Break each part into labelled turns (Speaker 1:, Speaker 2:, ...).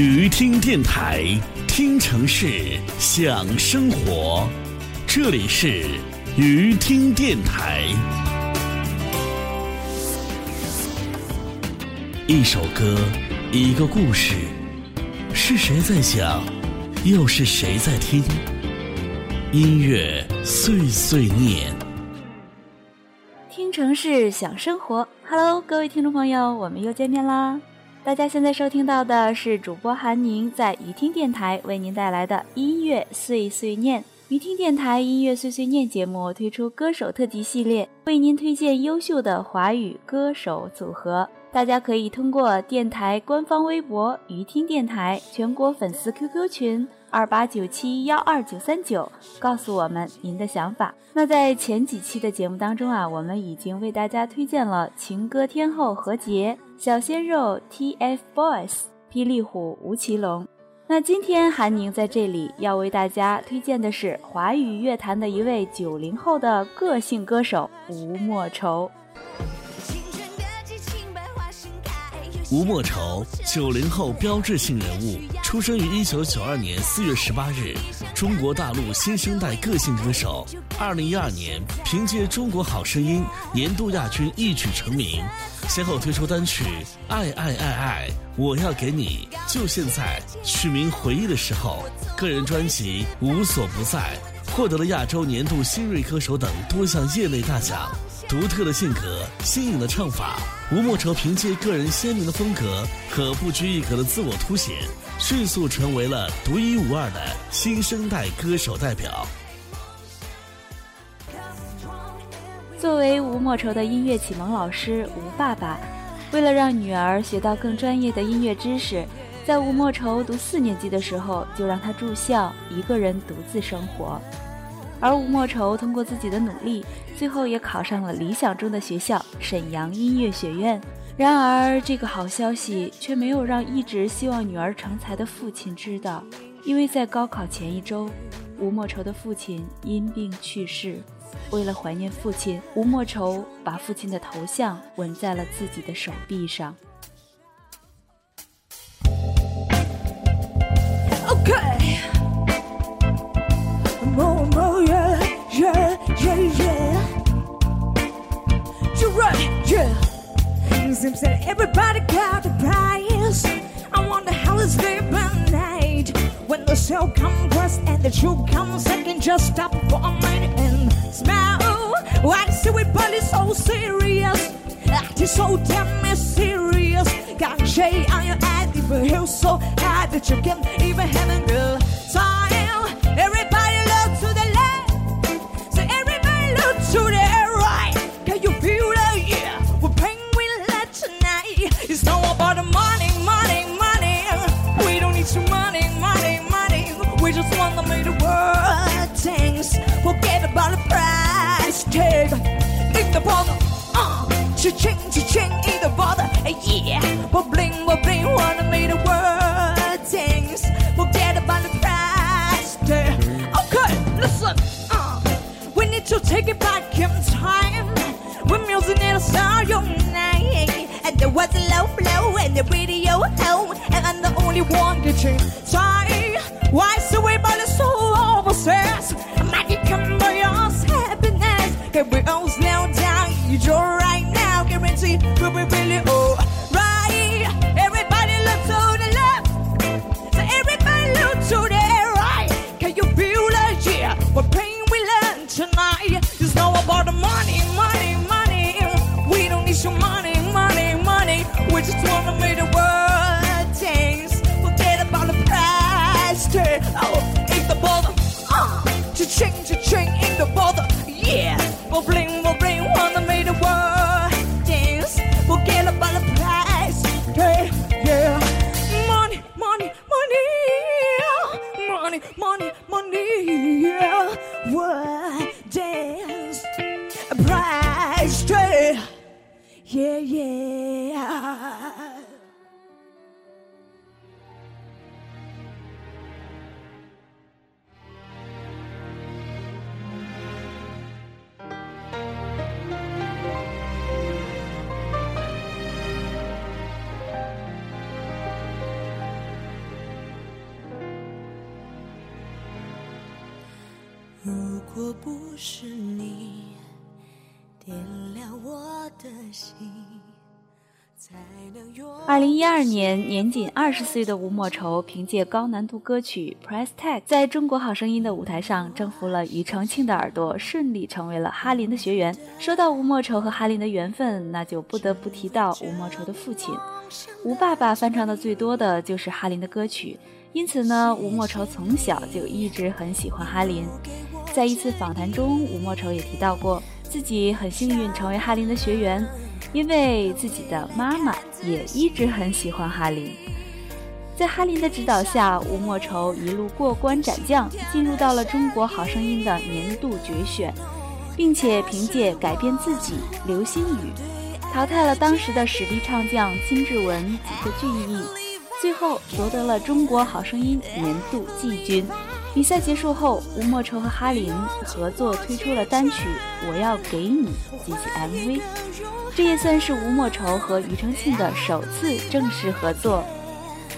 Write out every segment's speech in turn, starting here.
Speaker 1: 鱼听电台，听城市，享生活。这里是鱼听电台。一首歌，一个故事，是谁在讲？又是谁在听？音乐碎碎念，
Speaker 2: 听城市，享生活。Hello，各位听众朋友，我们又见面啦！大家现在收听到的是主播韩宁在雨听电台为您带来的音乐碎碎念。雨听电台音乐碎碎念节目推出歌手特辑系列，为您推荐优秀的华语歌手组合。大家可以通过电台官方微博“雨听电台”全国粉丝 QQ 群二八九七幺二九三九告诉我们您的想法。那在前几期的节目当中啊，我们已经为大家推荐了情歌天后何洁、小鲜肉 TFBOYS、霹雳虎吴奇隆。那今天韩宁在这里要为大家推荐的是华语乐坛的一位九零后的个性歌手吴莫愁。
Speaker 1: 吴莫愁，九零后标志性人物，出生于一九九二年四月十八日，中国大陆新生代个性歌手。二零一二年，凭借《中国好声音》年度亚军一举成名，先后推出单曲《爱爱爱爱》，我要给你，就现在，取名《回忆的时候》，个人专辑《无所不在》，获得了亚洲年度新锐歌手等多项业内大奖。独特的性格、新颖的唱法，吴莫愁凭借个人鲜明的风格和不拘一格的自我凸显，迅速成为了独一无二的新生代歌手代表。
Speaker 2: 作为吴莫愁的音乐启蒙老师，吴爸爸为了让女儿学到更专业的音乐知识，在吴莫愁读四年级的时候，就让她住校，一个人独自生活。而吴莫愁通过自己的努力，最后也考上了理想中的学校沈阳音乐学院。然而，这个好消息却没有让一直希望女儿成才的父亲知道，因为在高考前一周，吴莫愁的父亲因病去世。为了怀念父亲，吴莫愁把父亲的头像纹在了自己的手臂上。
Speaker 3: Seems that everybody got a price. I wonder how it's sleep at night. When the show comes first and the truth comes second, just stop for a minute and smile. Why is everybody so serious? Acting so damn mysterious. Got shade on your eyes, even feel so high that you can't even have 如
Speaker 4: 果不是你点亮我的心。
Speaker 2: 二零一二年，年仅二十岁的吴莫愁凭借高难度歌曲《Press Tag》在中国好声音的舞台上征服了庾澄庆的耳朵，顺利成为了哈林的学员。说到吴莫愁和哈林的缘分，那就不得不提到吴莫愁的父亲吴爸爸。翻唱的最多的就是哈林的歌曲，因此呢，吴莫愁从小就一直很喜欢哈林。在一次访谈中，吴莫愁也提到过自己很幸运成为哈林的学员。因为自己的妈妈也一直很喜欢哈林，在哈林的指导下，吴莫愁一路过关斩将，进入到了中国好声音的年度决选，并且凭借改变自己、流星雨，淘汰了当时的实力唱将金志文、吉克隽逸，最后夺得了中国好声音年度季军。比赛结束后，吴莫愁和哈林合作推出了单曲《我要给你》及其 MV。这也算是吴莫愁和庾澄庆的首次正式合作，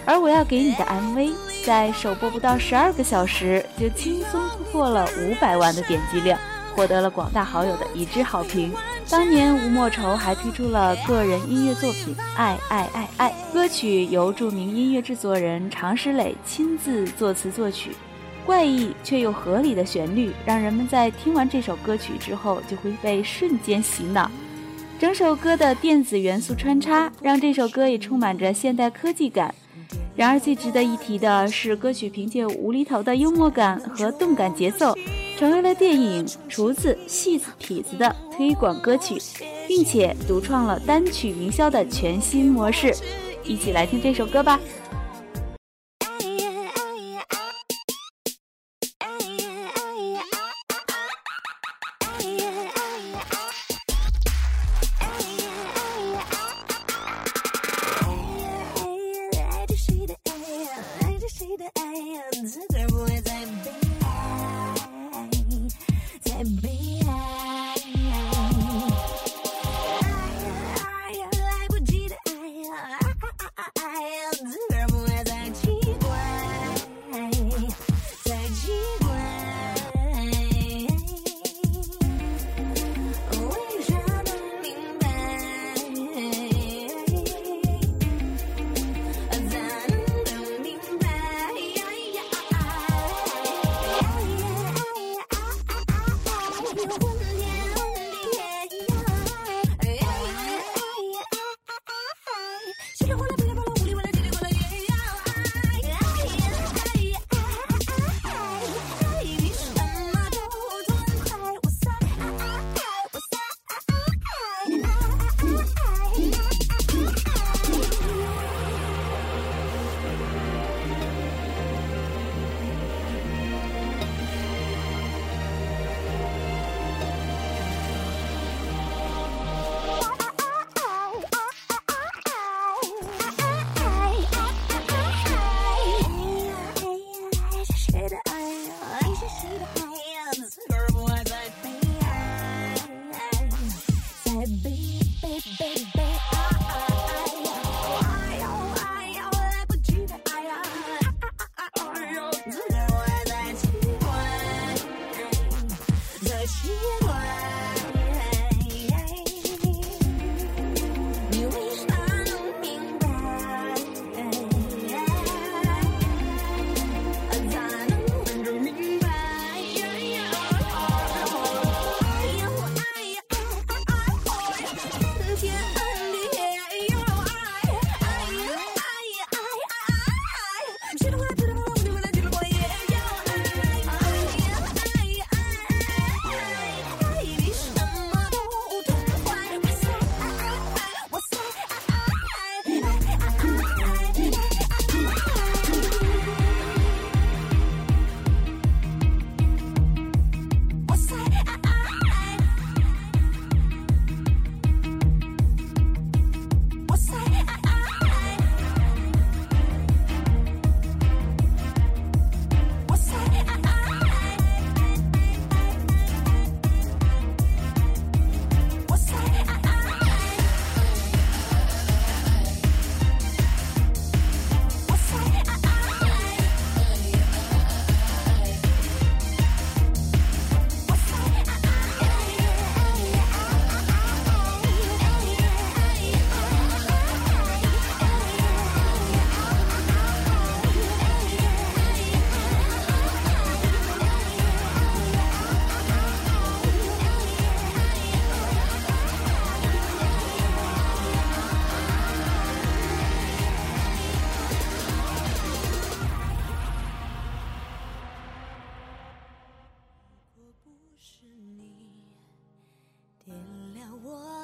Speaker 2: 而我要给你的 MV 在首播不到十二个小时就轻松突破了五百万的点击量，获得了广大好友的一致好评。当年吴莫愁还推出了个人音乐作品《爱爱爱爱》，歌曲由著名音乐制作人常石磊亲自作词作曲，怪异却又合理的旋律，让人们在听完这首歌曲之后就会被瞬间洗脑。整首歌的电子元素穿插，让这首歌也充满着现代科技感。然而，最值得一提的是，歌曲凭借无厘头的幽默感和动感节奏，成为了电影《厨子戏子痞子》的推广歌曲，并且独创了单曲营销的全新模式。一起来听这首歌吧。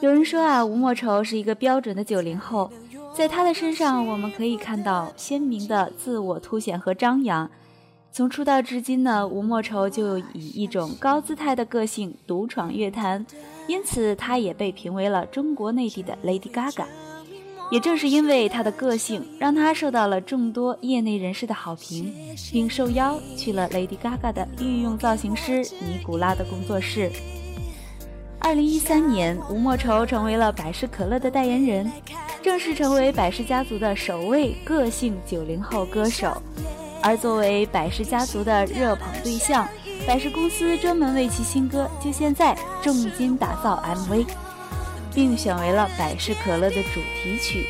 Speaker 4: 有人说啊，吴莫愁是一个标准的九零后，在他的身上我们可以看到鲜明的自我凸显和张扬。从出道至今呢，吴莫愁就以一种高姿态的个性独闯乐坛，因此他也被评为了中国内地的 Lady Gaga。也正是因为他的个性，让他受到了众多业内人士的好评，并受邀去了 Lady Gaga 的御用造型师尼古拉的工作室。二零一三年，吴莫愁成为了百事可乐的代言人，正式成为百事家族的首位个性九零后歌手。而作为百事家族的热捧对象，百事公司专门为其新歌《就现在》重金打造 MV。并选为了百事可乐的主题曲。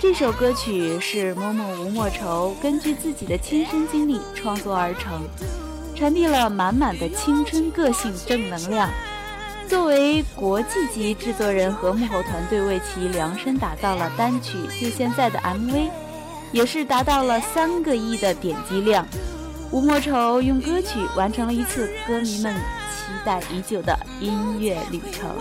Speaker 4: 这首歌曲是某某吴莫愁根据自己的亲身经历创作而成，传递了满满的青春、个性、正能量。作为国际级制作人和幕后团队为其量身打造了单曲《就现在》的 MV，也是达到了三个亿的点击量。吴莫愁用歌曲完成了一次歌迷们期待已久的音乐旅程。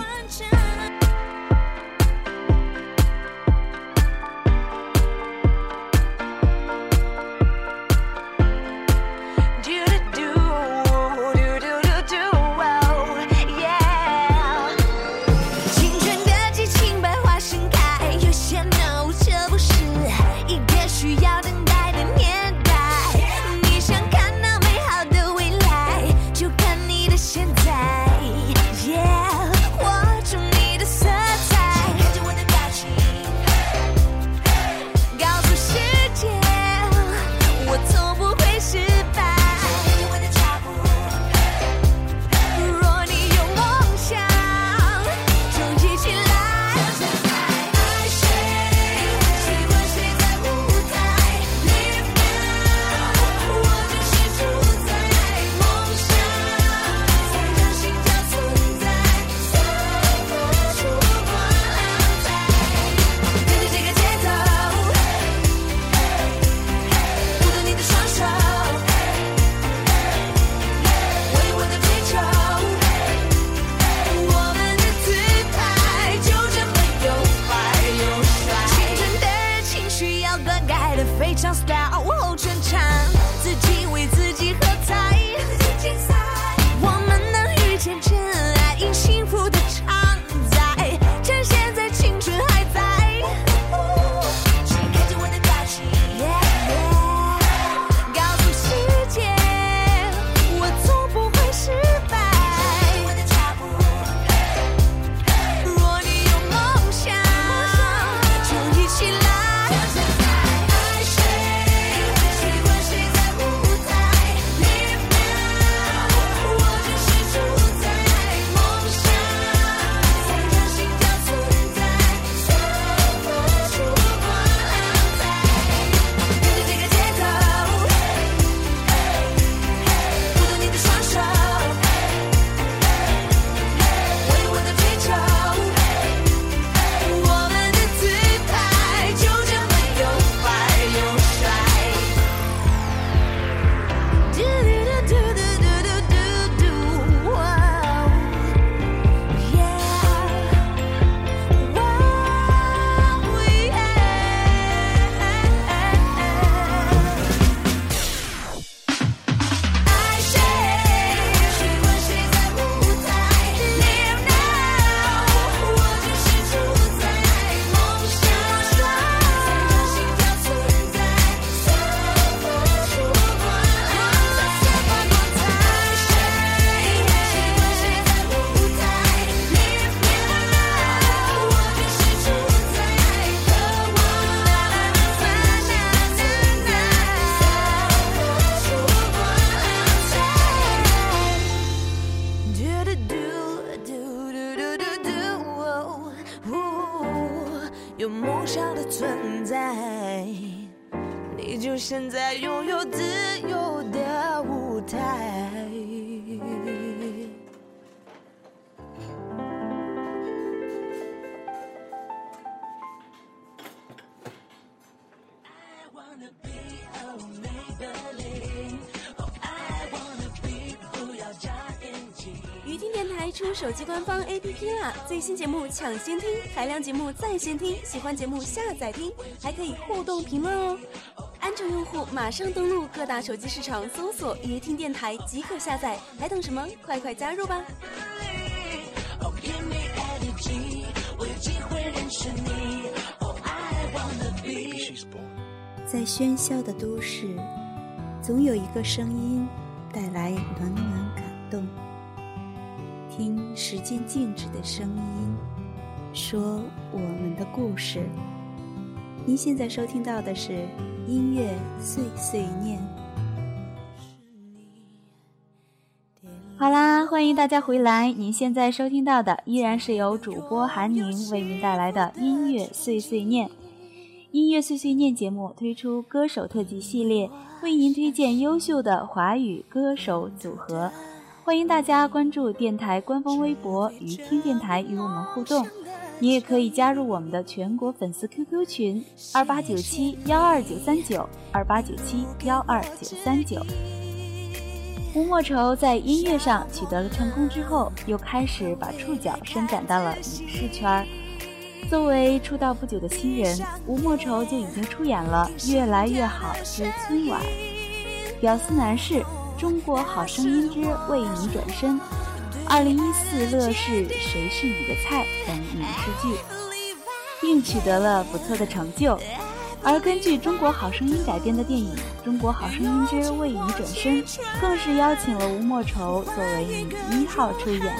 Speaker 5: 出手机官方 APP 啦！最新节目抢先听，海量节目在线听，喜欢节目下载听，还可以互动评论哦。安卓用户马上登录各大手机市场搜索“夜听电台”即可下载，还等什么？快快加入吧！
Speaker 6: 在喧嚣的都市，总有一个声音带来暖暖感动。时间静止的声音，说我们的故事。您现在收听到的是音乐碎碎念。
Speaker 4: 好啦，欢迎大家回来！您现在收听到的依然是由主播韩宁为您带来的音乐碎碎念。音乐碎碎念节目推出歌手特辑系列，为您推荐优秀的华语歌手组合。欢迎大家关注电台官方微博“鱼听电台”与我们互动。你也可以加入我们的全国粉丝 QQ 群：二八九七幺二九三九二八九七幺二九三九。吴莫愁在音乐上取得了成功之后，又开始把触角伸展到了影视圈儿。作为出道不久的新人，吴莫愁就已经出演了《越来越好之春晚》《屌丝男士》《中国好声音之为你转身》《二零一四乐视谁是你的菜》等影视剧，并取得了不错的成就。而根据《中国好声音》改编的电影《中国好声音之为你转身》，更是邀请了吴莫愁作为女一号出演。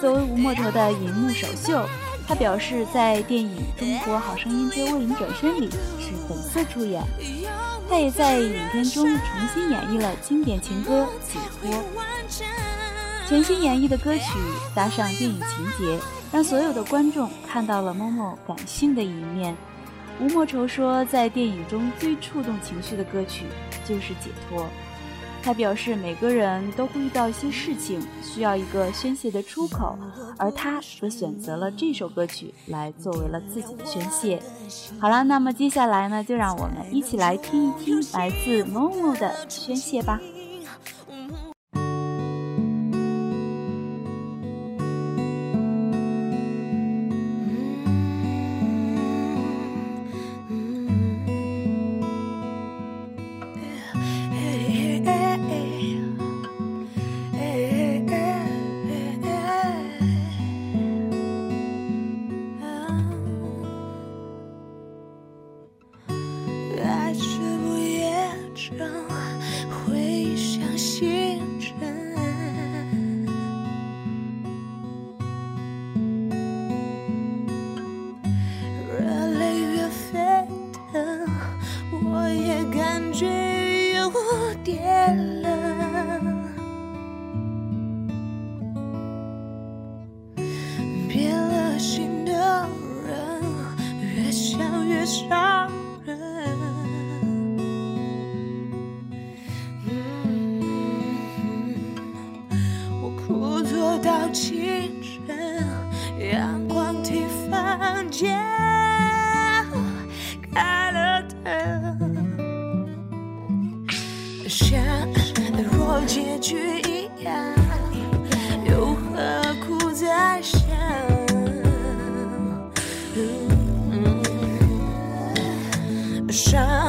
Speaker 4: 作为吴莫愁的银幕首秀。他表示，在电影《中国好声音之为你转身》里是本色出演。他也在影片中重新演绎了经典情歌《解脱》，全新演绎的歌曲搭上电影情节，让所有的观众看到了某某感性的一面。吴莫愁说，在电影中最触动情绪的歌曲就是《解脱》。他表示，每个人都会遇到一些事情，需要一个宣泄的出口，而他则选择了这首歌曲来作为了自己的宣泄。好了，那么接下来呢，就让我们一起来听一听来自某某的宣泄吧。shine.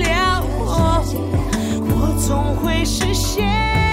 Speaker 4: 了，我，我总会实现。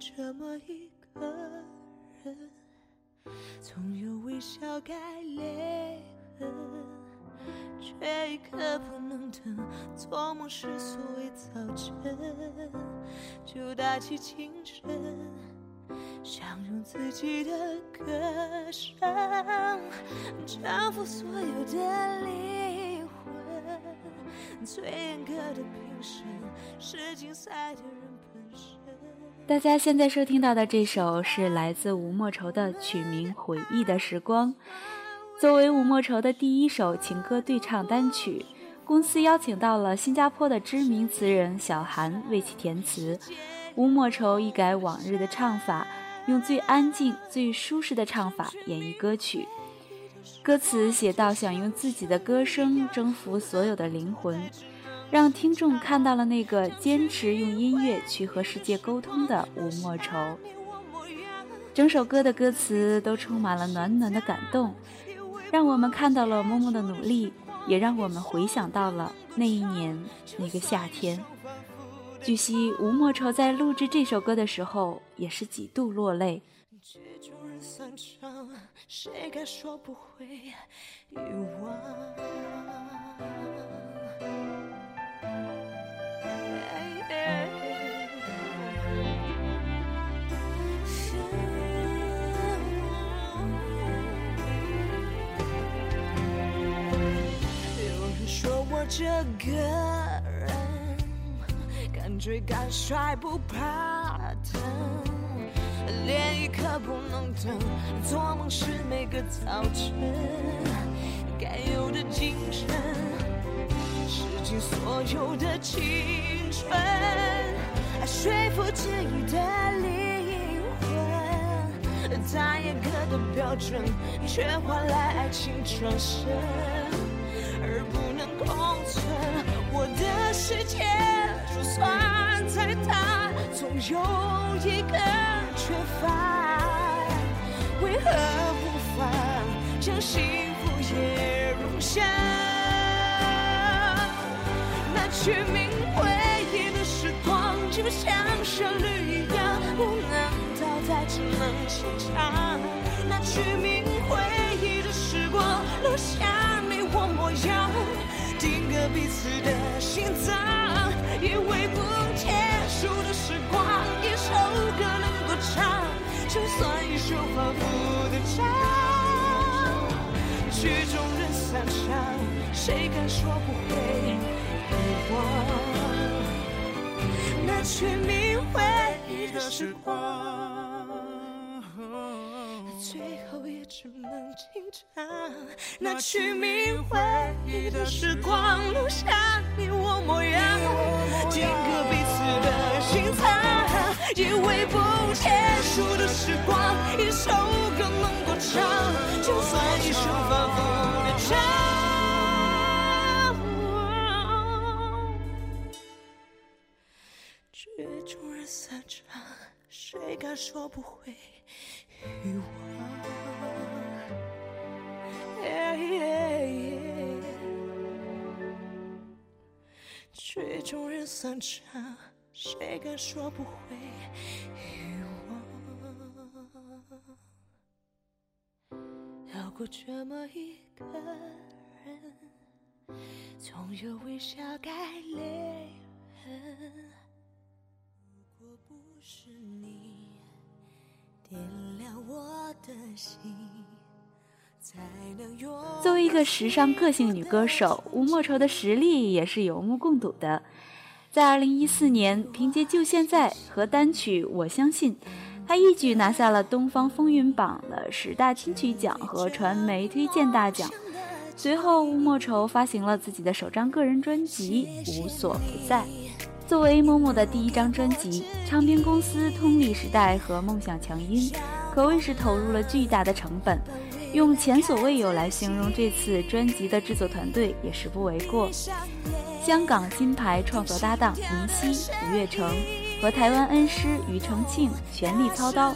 Speaker 4: 这么一个人，总有微笑盖泪痕，却一刻不能等。做梦是所谓早晨，就打起精神，想用自己的歌声征服所有的灵魂。最严格的评审是竞赛的。
Speaker 2: 大家现在收听到的这首是来自吴莫愁的曲名《回忆的时光》。作为吴莫愁的第一首情歌对唱单曲，公司邀请到了新加坡的知名词人小韩为其填词。吴莫愁一改往日的唱法，用最安静、最舒适的唱法演绎歌曲。歌词写到想用自己的歌声征服所有的灵魂。让听众看到了那个坚持用音乐去和世界沟通的吴莫愁。整首歌的歌词都充满了暖暖的感动，让我们看到了默默的努力，也让我们回想到了那一年那个夏天。据悉，吴莫愁在录制这首歌的时候也是几度落泪。
Speaker 4: 谁该说不会遗忘？这个人敢追敢甩不怕疼，连一刻不能等，做梦是每个早晨该有的精神，使尽所有的青春，说服自己的灵魂，再严格的标准，却换来爱情转身。世界就算再大，总有一个缺乏。为何无法，将幸福也容下？那去明回忆的时光，就像旋律一样，不能倒带，只能清唱。那去明回忆的时光，留下，彼此的心脏。以为不结束的时光，一首歌能够唱，就算一首反复的唱。曲终人散场，谁敢说不会遗忘？那去明回忆的时光。只能轻唱。那去明回忆的时光，留下你我模样，定格彼此的心脏。以为不结束的时光，一首歌能多长？就算一生反复的唱。曲终人散场，谁敢说不会遗忘？曲终人散场，谁敢说不会遗忘？绕过这么一个人，总有微笑盖泪痕。如果不是你点亮我的心。
Speaker 2: 作为一个时尚个性女歌手，吴莫愁的实力也是有目共睹的。在2014年，凭借《就现在》和单曲《我相信》，她一举拿下了东方风云榜的十大金曲奖和传媒推荐大奖。随后，吴莫愁发行了自己的首张个人专辑《无所不在》。作为某某的第一张专辑，唱片公司通力时代和梦想强音可谓是投入了巨大的成本。用前所未有来形容这次专辑的制作团队也是不为过。香港金牌创作搭档林夕、吴月成和台湾恩师庾澄庆全力操刀，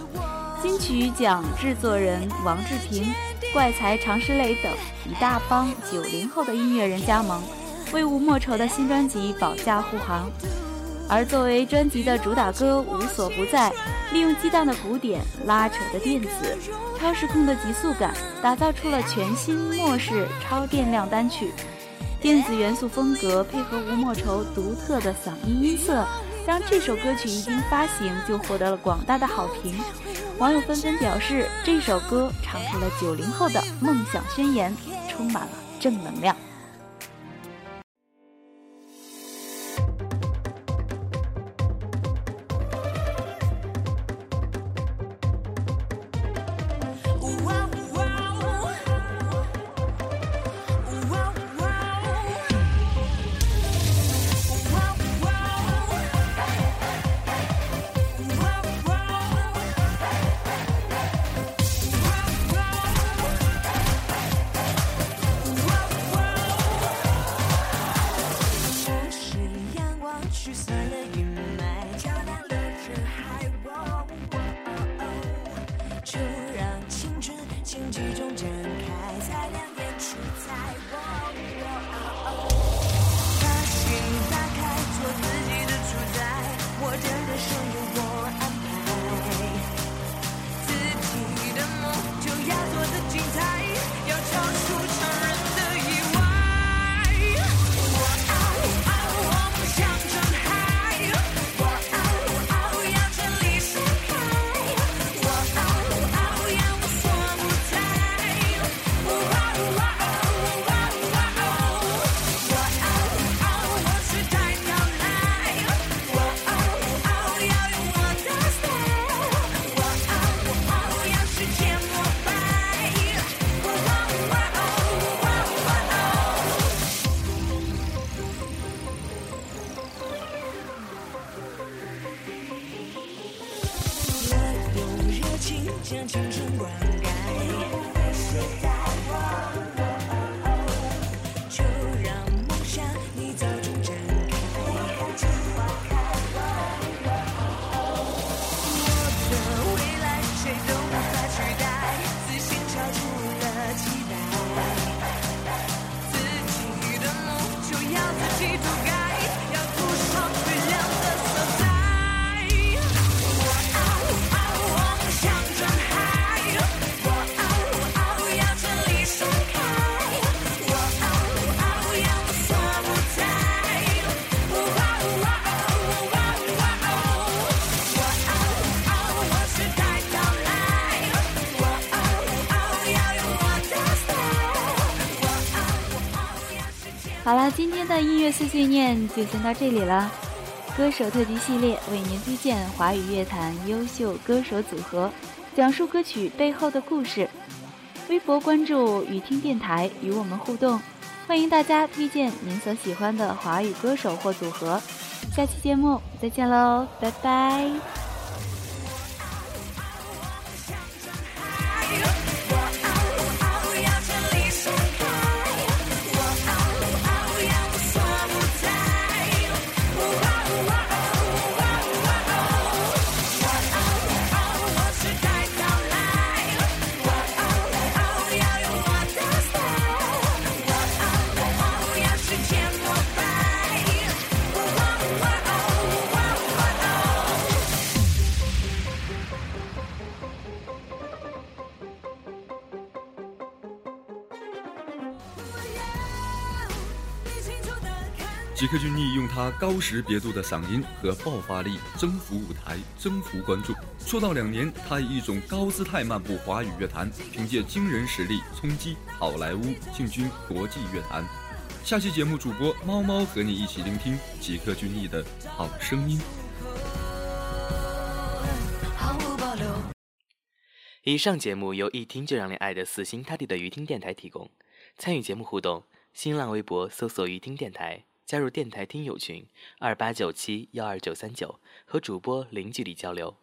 Speaker 2: 金曲奖制作人王志平、怪才常石磊等一大帮九零后的音乐人加盟，为吴莫愁的新专辑保驾护航。而作为专辑的主打歌《无所不在》，利用激荡的鼓点、拉扯的电子、超时空的急速感，打造出了全新末世超电量单曲。电子元素风格配合吴莫愁独特的嗓音音色，让这首歌曲一经发行就获得了广大的好评。网友纷纷表示，这首歌唱出了九零后的梦想宣言，充满了正能量。乐碎碎念就先到这里了。歌手特辑系列为您推荐华语乐坛优秀歌手组合，讲述歌曲背后的故事。微博关注雨听电台，与我们互动。欢迎大家推荐您所喜欢的华语歌手或组合。下期节目再见喽，拜拜。
Speaker 7: 吉克隽逸用他高识别度的嗓音和爆发力征服舞台，征服观众。出道两年，他以一种高姿态漫步华语乐坛，凭借惊人实力冲击好莱坞，进军国际乐坛。下期节目主播猫猫和你一起聆听吉克隽逸的好声音。
Speaker 8: 以上节目由一听就让你爱的死心塌地的鱼听电台提供。参与节目互动，新浪微博搜索“鱼听电台”，加入电台听友群二八九七幺二九三九，和主播零距离交流。